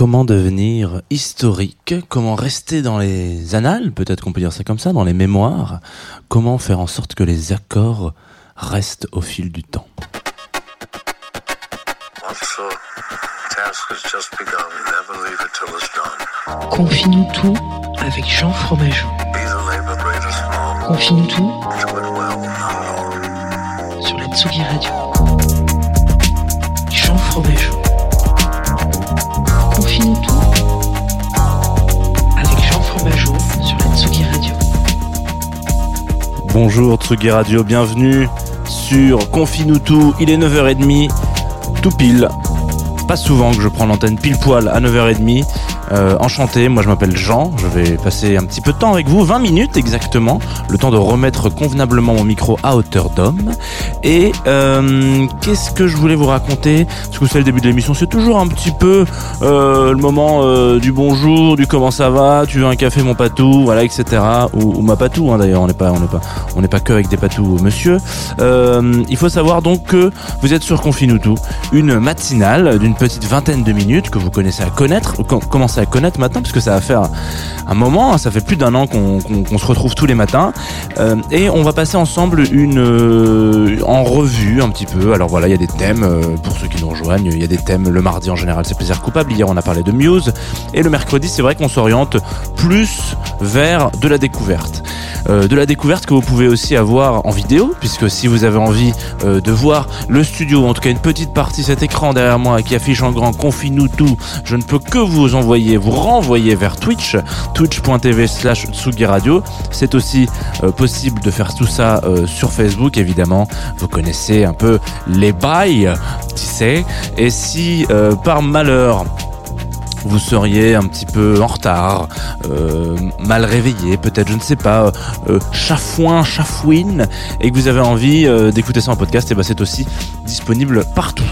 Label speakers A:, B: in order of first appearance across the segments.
A: Comment devenir historique Comment rester dans les annales Peut-être qu'on peut dire ça comme ça, dans les mémoires Comment faire en sorte que les accords restent au fil du temps
B: Officer, task has just begun. Never leave it till it's done.
C: Confie-nous tout avec Jean Fromageau. Confie-nous tout sur la Tsugi Radio.
A: Bonjour Tsugi Radio, bienvenue sur Confie-nous tout, il est 9h30, tout pile. Pas souvent que je prends l'antenne pile poil à 9h30. Euh, enchanté, moi je m'appelle Jean, je vais passer un petit peu de temps avec vous, 20 minutes exactement, le temps de remettre convenablement mon micro à hauteur d'homme. Et euh, qu'est-ce que je voulais vous raconter? Parce que vous savez, le début de l'émission, c'est toujours un petit peu euh, le moment du bonjour, du comment ça va, tu veux un café mon patou, voilà, etc. Ou, ma patou, hein, d'ailleurs, on n'est pas, pas, pas que avec des patous, monsieur. Il faut savoir donc que vous êtes sur Confine tout, une matinale d'une petite vingtaine de minutes que vous connaissez à connaître, ou com- commencez à connaître maintenant, parce que ça va faire un moment, hein, ça fait plus d'un an qu'on se retrouve tous les matins, Euh, et on va passer ensemble une euh, en revue un petit peu. Alors voilà, il y a des thèmes euh, pour ceux qui nous rejoignent. Il y a des thèmes le mardi en général, c'est plaisir coupable. Hier on a parlé de Muse, et le mercredi c'est vrai qu'on s'oriente plus vers de la découverte. De la découverte que vous pouvez aussi avoir en vidéo, puisque si vous avez envie de voir le studio, en tout cas une petite partie, cet écran derrière moi qui affiche en grand Confie-nous tout, je ne peux que vous envoyer, vous renvoyer vers Twitch, twitch.tv slash Tsugi Radio. C'est aussi euh, possible de faire tout ça euh, sur Facebook, évidemment. Vous connaissez un peu les bails, tu sais. Et si euh, par malheur, vous seriez un petit peu en retard, mal réveillé, peut-être, je ne sais pas, chafouin, chafouine, et que vous avez envie d'écouter ça en podcast, et ben c'est aussi disponible partout.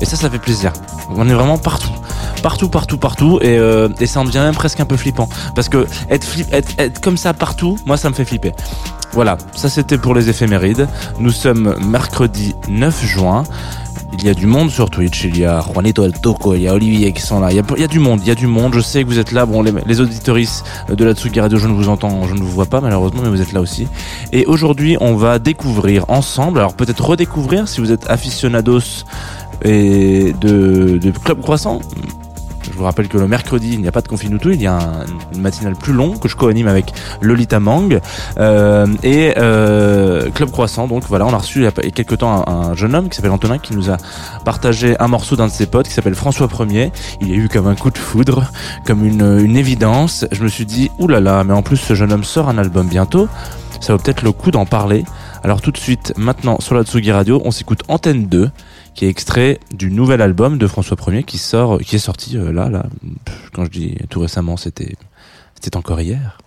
A: Et ça, ça fait plaisir. On est vraiment partout. Partout, partout, partout. Et, euh, ça en devient même presque un peu flippant. Parce que être, comme ça partout, moi, ça me fait flipper. Voilà, ça c'était pour les éphémérides. Nous sommes mercredi 9 juin. Il y a du monde sur Twitch, il y a Juanito El Toco, il y a Olivier qui sont là, il y a, il y a du monde, il y a du monde, je sais que vous êtes là, bon les, les auditoristes de la Tsugi Radio, je ne vous entends, je ne vous vois pas malheureusement, mais vous êtes là aussi. Et aujourd'hui on va découvrir ensemble, alors peut-être redécouvrir si vous êtes aficionados et de, Club Croissant, je vous rappelle que le mercredi, il n'y a pas de Confinuto, il y a un, une matinale plus longue que je co-anime avec Lolita Mang euh, et euh, Club Croissant. Donc voilà, on a reçu il y a quelques temps un, un jeune homme qui s'appelle Antonin qui nous a partagé un morceau d'un de ses potes qui s'appelle François Ier. Il y a eu comme un coup de foudre, comme une évidence. Je me suis dit, oulala, mais en plus ce jeune homme sort un album bientôt. Ça vaut peut-être le coup d'en parler. Alors tout de suite, maintenant sur la Tsugi Radio, on s'écoute Antenne 2 qui est extrait du nouvel album de François Ier qui sort, qui est sorti euh, là, là. Quand je dis tout récemment, c'était, c'était encore hier.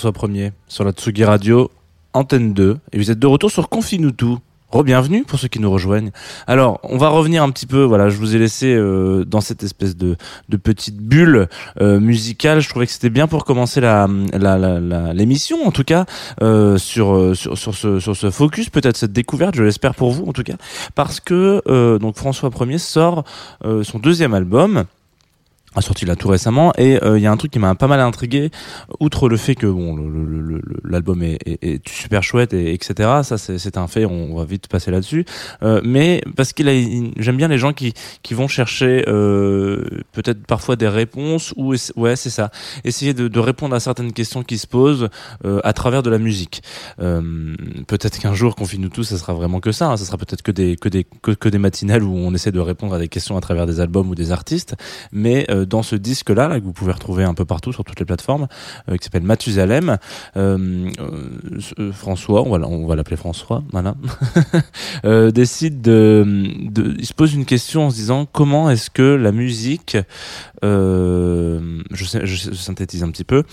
A: François 1er sur la Tsugi Radio, antenne 2, et vous êtes de retour sur Confinutu. Re-bienvenue pour ceux qui nous rejoignent. Alors, on va revenir un petit peu. Voilà, je vous ai laissé euh, dans cette espèce de, petite bulle euh, musicale. Je trouvais que c'était bien pour commencer l'émission, en tout cas, euh, sur, ce focus, peut-être cette découverte. Je l'espère pour vous, en tout cas, parce que donc François 1er sort son deuxième album a sorti là tout récemment et euh, il y a un truc qui m'a pas mal intrigué outre le fait que bon l'album est, est- est super chouette et etc ça c'est un fait on va vite passer là-dessus Euh, mais parce qu'il a j'aime bien les gens qui qui vont chercher euh, peut-être parfois des réponses ou ouais c'est ça essayer de, de répondre à certaines questions qui se posent euh, à travers de la musique Euh, peut-être qu'un jour qu'on finit tout ça sera vraiment que ça hein. ça sera peut-être que des que des que, que des matinales où on essaie de répondre à des questions à travers des albums ou des artistes mais euh, dans ce disque là, que vous pouvez retrouver un peu partout sur toutes les plateformes euh, qui s'appelle Mathusalem euh, François on va, l'appeler François voilà décide de, il se pose une question en se disant comment est-ce que la musique je, synthétise un petit peu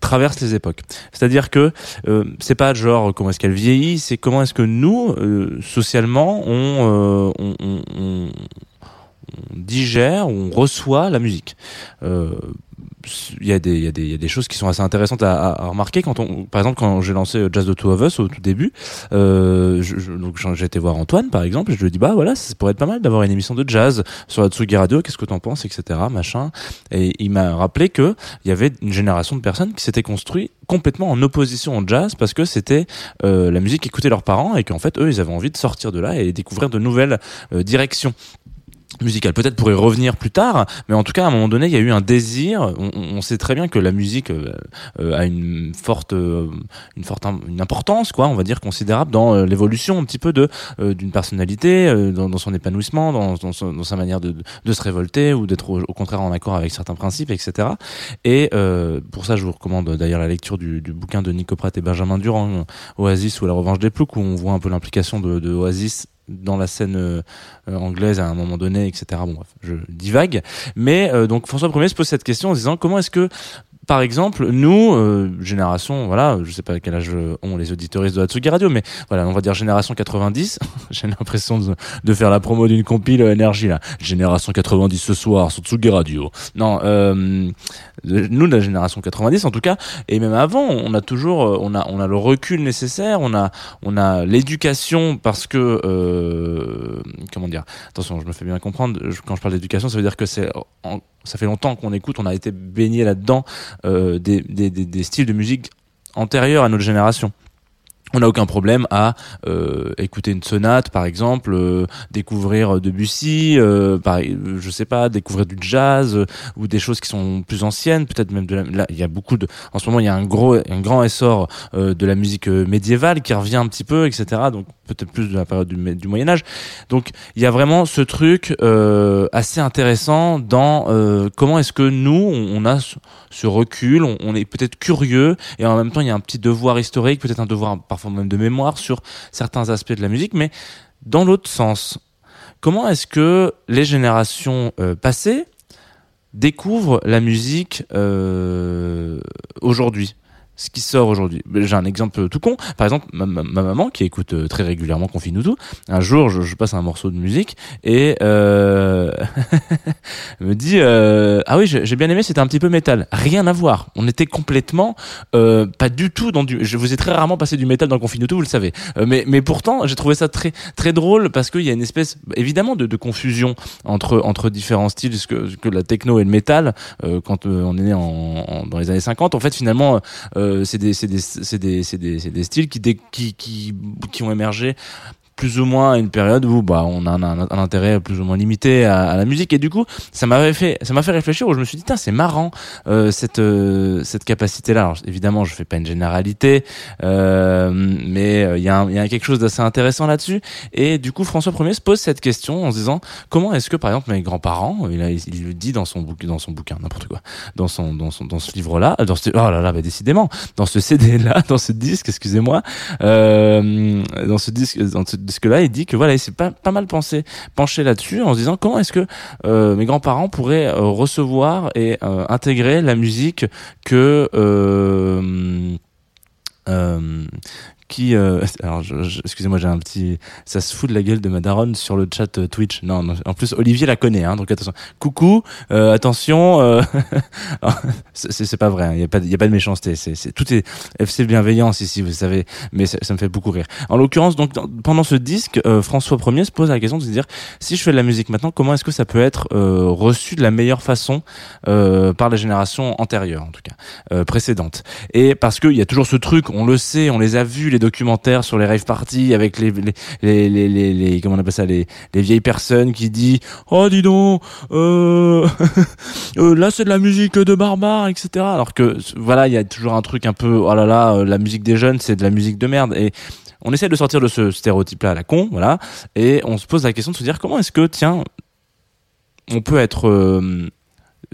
A: traverse les époques. C'est-à-dire que euh, c'est pas genre comment est-ce qu'elle vieillit, c'est comment est-ce que nous socialement on, on- digère, on reçoit la musique. Euh, il y, a des, choses qui sont assez intéressantes à, remarquer quand on, par exemple, quand j'ai lancé Jazz de Two of Us au tout début, euh, j'ai été voir Antoine par exemple, et je lui ai dit bah voilà, ça pourrait être pas mal d'avoir une émission de jazz sur la Tsugi Radio, qu'est-ce que t'en penses, etc. Machin. Et il m'a rappelé que il y avait une génération de personnes qui s'étaient construites complètement en opposition au jazz parce que c'était euh, la musique qu'écoutaient leurs parents et qu'en fait eux ils avaient envie de sortir de là et découvrir de nouvelles directions musicale. Peut-être pour y revenir plus tard, mais en tout cas, à un moment donné, il y a eu un désir. On, sait très bien que la musique euh, euh, a une forte, euh, une forte, une importance, quoi, on va dire considérable dans euh, l'évolution un petit peu de d'une personnalité, dans, son épanouissement, dans, dans, sa manière de, de se révolter ou d'être au, contraire en accord avec certains principes, etc. Et pour ça, je vous recommande d'ailleurs la lecture du, du bouquin de Nico Pratt et Benjamin Durand, Oasis ou la revanche des ploucs, où on voit un peu l'implication de, de Oasis dans la scène euh, euh, anglaise à un moment donné, etc. Bon, bref, je divague. Mais euh, donc François Ier se pose cette question en disant comment est-ce que par exemple, nous, euh, génération, voilà, je sais pas quel âge ont les auditoristes de Hatsugi Radio, mais voilà, on va dire génération 90. J'ai l'impression de, faire la promo d'une compile euh, énergie là. Génération 90 ce soir sur Tsugi Radio. Non, euh, nous, la génération 90 en tout cas, et même avant, on a toujours, euh, on a, on a le recul nécessaire, on a, on a l'éducation parce que, euh, comment dire, attention, je me fais bien comprendre, quand je parle d'éducation, ça veut dire que c'est, ça fait longtemps qu'on écoute, on a été baigné là-dedans, euh, des, des, des, des styles de musique antérieurs à notre génération. On n'a aucun problème à euh, écouter une sonate, par exemple, euh, découvrir Debussy, euh, par, euh, je sais pas, découvrir du jazz euh, ou des choses qui sont plus anciennes, peut-être même de la, là, il y a beaucoup de, en ce moment il y a un gros, un grand essor euh, de la musique médiévale qui revient un petit peu, etc. Donc peut-être plus de la période du, Moyen Âge. Donc il y a vraiment ce truc euh, assez intéressant dans euh, comment est-ce que nous on, a ce, recul, on, est peut-être curieux et en même temps il y a un petit devoir historique, peut-être un devoir parfois même de mémoire sur certains aspects de la musique, mais dans l'autre sens, comment est-ce que les générations euh, passées découvrent la musique aujourd'hui? Ce qui sort aujourd'hui. J'ai un exemple tout con. Par exemple, ma, ma- ma maman qui écoute euh, très régulièrement Confine tout, un jour je, passe un morceau de musique et euh, me dit euh, ah oui j'ai bien aimé c'était un petit peu métal. Rien à voir. On était complètement pas du tout dans du. Je vous ai très rarement passé du métal dans Confine tout, vous le savez. Mais mais pourtant j'ai trouvé ça très très drôle parce qu'il y a une espèce évidemment de, confusion entre entre différents styles que, que la techno et le métal quand on est né en, dans les années 50 en fait finalement c'est des c'est des styles qui ont émergé plus ou moins une période où bah on a un, intérêt plus ou moins limité à, la musique. Et du coup ça m'avait fait ça m'a fait réfléchir où je me suis dit Tain, c'est marrant euh, cette euh, cette capacité là alors évidemment je fais pas une généralité euh, mais euh, il y y a quelque chose d'assez intéressant là-dessus. Et du coup François Ier se pose cette question en se disant comment est-ce que par exemple mes grands-parents il le dit dans son bouquin dans son bouquin n'importe quoi dans son dans son dans ce livre là dans ce oh là là bah décidément dans ce CD là dans ce disque excusez-moi euh, dans ce disque dans ce disque là il dit que voilà il s'est pas mal penché là-dessus en se disant comment est-ce que euh, mes grands-parents pourraient euh, recevoir et euh, intégrer la musique que qui euh, alors excusez-moi j'ai un petit ça se fout de la gueule de ma daronne sur le chat euh, Twitch. Non, non en plus Olivier la connaît hein, donc attention. Coucou euh, attention euh, c'est c'est pas vrai il y a pas y a pas de méchanceté c'est tout est FC bienveillance ici vous savez mais ça, ça me fait beaucoup rire. En l'occurrence donc pendant ce disque euh, François Ier se pose la question de se dire si je fais de la musique maintenant comment est-ce que ça peut être reçu de la meilleure façon par les générations antérieures en tout cas précédentes et parce qu'il y a toujours ce truc on le sait on les a vus les documentaires sur les rave parties avec les les les les, les, comment on appelle ça les les vieilles personnes qui disent oh dis donc euh, euh, là c'est de la musique de barbare etc alors que voilà il y a toujours un truc un peu oh là là euh, la musique des jeunes c'est de la musique de merde. Et on essaie de sortir de ce stéréotype là à la con voilà. Et on se pose la question de se dire comment est-ce que tiens on peut être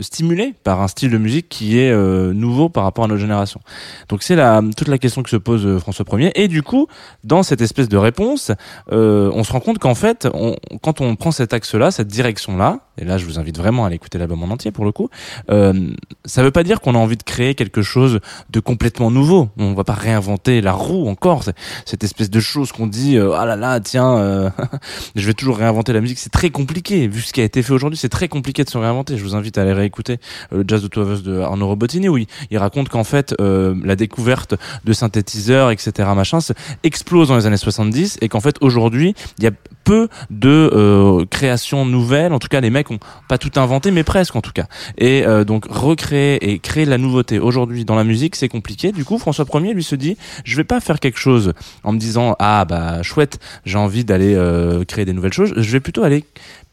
A: stimulé par un style de musique qui est euh, nouveau par rapport à notre génération. Donc c'est la toute la question que se pose euh, François Ier et du coup dans cette espèce de réponse, euh, on se rend compte qu'en fait, on, quand on prend cet axe-là, cette direction-là, et là je vous invite vraiment à aller écouter l'album en entier pour le coup, euh, ça veut pas dire qu'on a envie de créer quelque chose de complètement nouveau. On va pas réinventer la roue encore. Cette espèce de chose qu'on dit euh, ah là là tiens euh, je vais toujours réinventer la musique c'est très compliqué vu ce qui a été fait aujourd'hui c'est très compliqué de se réinventer je vous invite à aller réécouter euh, le Jazz de of Us de Arnaud Robotini où il, raconte qu'en fait euh, la découverte de synthétiseurs etc machin se- explose dans les années 70 et qu'en fait aujourd'hui il y a peu de euh, créations nouvelles. En tout cas les mecs ont pas tout inventé mais presque en tout cas. Et euh, donc recréer et créer de la nouveauté aujourd'hui dans la musique c'est compliqué. Du coup François Ier lui se dit je vais pas faire quelque chose en me disant ah bah chouette j'ai envie d'aller euh, créer des nouvelles choses. Je vais plutôt aller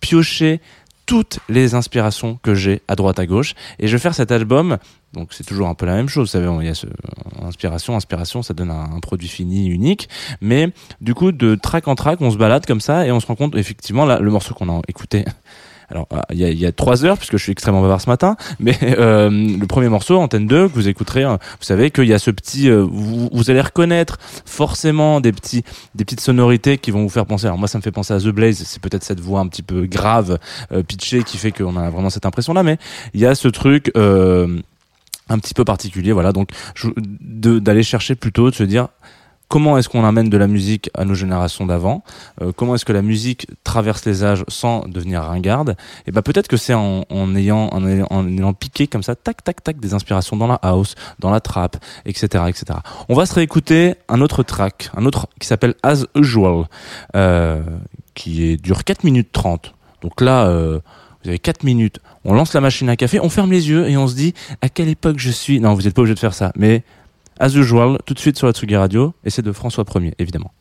A: piocher toutes les inspirations que j'ai à droite à gauche. Et je vais faire cet album donc c'est toujours un peu la même chose, vous savez, il y a ce, inspiration, inspiration, ça donne un, un produit fini unique, mais du coup de track en track, on se balade comme ça et on se rend compte effectivement là le morceau qu'on a écouté alors, euh, il y a, y a trois heures, puisque je suis extrêmement bavard ce matin, mais euh, le premier morceau, Antenne 2, que vous écouterez, hein, vous savez qu'il y a ce petit... euh, vous, vous allez reconnaître forcément des, petits, des petites sonorités qui vont vous faire penser... Alors moi, ça me fait penser à The Blaze, c'est peut-être cette voix un petit peu grave, euh, pitchée, qui fait qu'on a vraiment cette impression-là, mais il y a ce truc... Euh, un petit peu particulier voilà. Donc d'aller chercher plutôt de se dire comment est-ce qu'on amène de la musique à nos générations d'avant? Euh, comment est-ce que la musique traverse les âges sans devenir ringarde? Et ben peut-être que c'est en, en ayant en en ayant piqué comme ça tac tac tac des inspirations dans la house dans la trap etc etc on va se réécouter un autre track un autre qui s'appelle As Usual euh, qui est dure 4 minutes 30 donc là euh, vous avez 4 minutes, on lance la machine à café, on ferme les yeux et on se dit à quelle époque je suis? Non, vous n'êtes pas obligé de faire ça, mais as usual, tout de suite sur la Tsugi Radio, et c'est de François 1er, évidemment.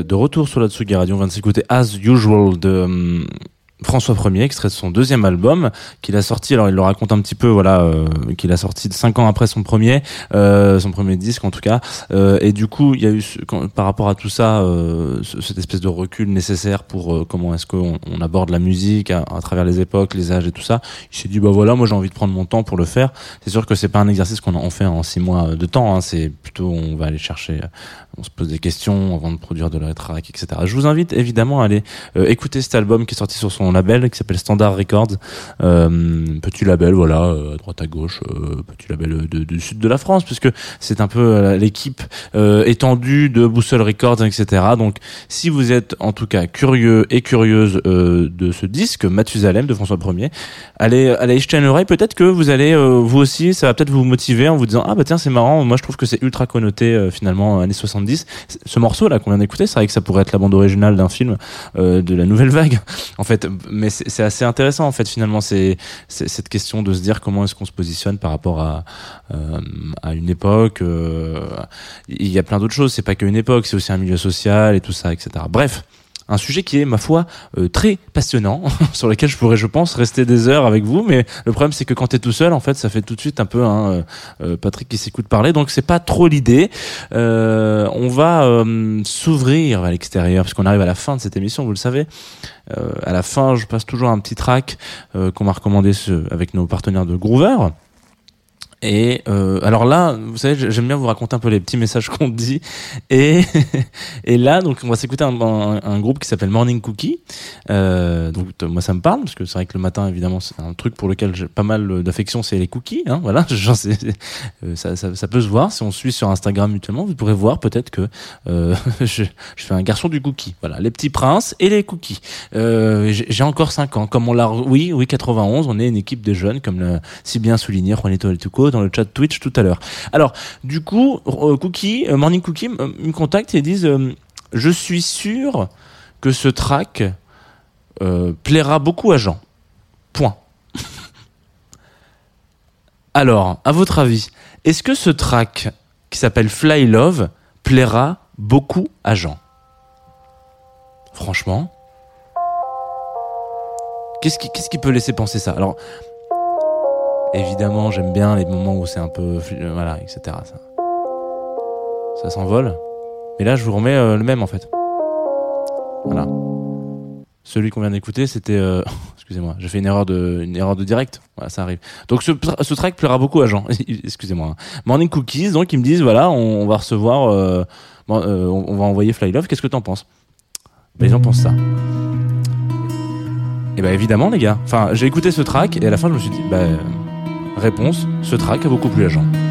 A: De retour sur la Tsugi Radio. On vient s'écouter As Usual de hum, François Ier, extrait de son deuxième album qu'il a sorti. Alors il le raconte un petit peu, voilà, euh, qu'il a sorti cinq ans après son premier, euh, son premier disque en tout cas. Euh, et du coup, il y a eu par rapport à tout ça, euh, ce- cette espèce de recul nécessaire pour euh, comment est-ce qu'on on aborde la musique à, à travers les époques, les âges et tout ça. Il s'est dit bah voilà, moi j'ai envie de prendre mon temps pour le faire. C'est sûr que c'est pas un exercice qu'on en fait en six mois de temps. Hein. C'est plutôt on va aller chercher, on se pose des questions avant de produire de la track, etc. Je vous invite évidemment à aller euh, écouter cet album qui est sorti sur son label qui s'appelle Standard Records. Euh, petit label, voilà, euh, à droite à gauche, euh, petit label du sud de la France, puisque c'est un peu l'équipe étendue de Boussole Records, etc. Donc, si vous êtes en tout cas curieux et curieuse de ce disque, Mathusalem de François Ier, allez, allez jeter une oreille. Peut-être que vous allez, vous aussi, ça va peut-être vous motiver en vous disant ah bah tiens c'est marrant. Moi je trouve que c'est ultra connoté finalement années 70. C- Ce morceau là qu'on vient d'écouter, c'est vrai que ça pourrait être la bande originale d'un film de la nouvelle vague. En fait, mais c'est assez intéressant en fait finalement c'est c'est cette question de se dire comment est-ce qu'on se positionne par rapport à euh, à une époque. euh, il y a plein d'autres choses. C'est pas qu'une époque, c'est aussi un milieu social et tout ça, etc. Bref. Un sujet qui est, ma foi, euh, très passionnant, sur lequel je pourrais, je pense, rester des heures avec vous. Mais le problème, c'est que quand t'es tout seul, en fait, ça fait tout de suite un peu un euh, euh, Patrick qui s'écoute parler. Donc, c'est pas trop l'idée. On va s'ouvrir à l'extérieur, parce qu'on arrive à la fin de cette émission, vous le savez. À la fin, je passe toujours un petit track qu'on m'a recommandé avec nos partenaires de Groover. Et euh, alors là, vous savez, j'aime bien vous raconter un peu les petits messages qu'on dit. Et, et là, donc, on va s'écouter un, un, groupe qui s'appelle Morning Cookie. Euh, donc, moi, ça me parle parce que c'est vrai que le matin, évidemment, c'est un truc pour lequel j'ai pas mal d'affection, c'est les cookies. Hein, voilà, genre, euh, ça, ça, ça peut se voir si on suit sur Instagram mutuellement. Vous pourrez voir peut-être que euh, je, je fais un garçon du cookie. Voilà, les petits princes et les cookies. Euh, j'ai encore 5 ans, comme on l'a, oui, oui, 91. On est une équipe de jeunes, comme l'a si bien souligné Juanito El Dans le chat Twitch tout à l'heure. Alors, du coup, euh, Cookie, euh, Morning Cookie euh, me contactent et disent Je suis sûr que ce track plaira beaucoup à Jean. Point. Alors, à votre avis, est-ce que ce track qui s'appelle Fly Love plaira beaucoup à Jean? Franchement Qu'est-ce qui, peut laisser penser ça? Évidemment, j'aime bien les moments où c'est un peu. euh, Voilà, etc. Ça, ça s'envole. Mais là, je vous remets euh, le même en fait. Voilà. Celui qu'on vient d'écouter, c'était. euh, Excusez-moi, j'ai fait une erreur de, une erreur de direct. Voilà, ça arrive. Donc ce, ce track plaira beaucoup à Jean. Excusez-moi. hein. Morning Cookies, donc ils me disent voilà, on, va recevoir, on, va envoyer Fly Love. Qu'est-ce que t'en penses? Ben, Les gens pensent ça. Et bah évidemment les gars. Enfin, j'ai écouté ce track et à la fin je me suis dit bah réponse, ce track a beaucoup plu à.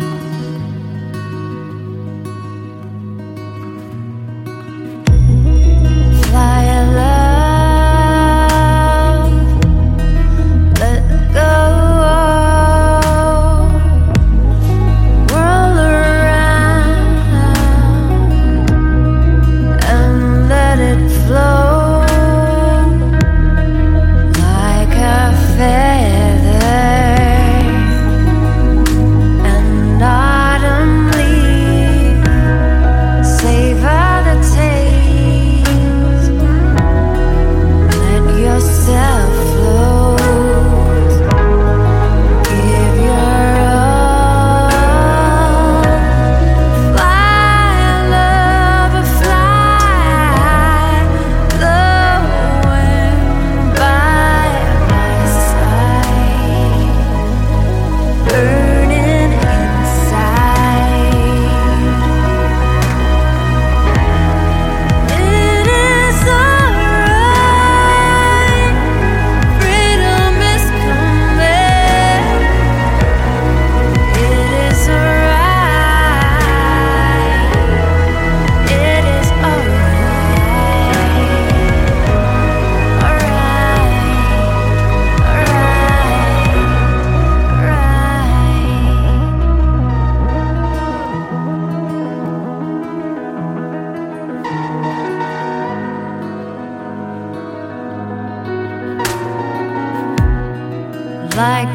D: Like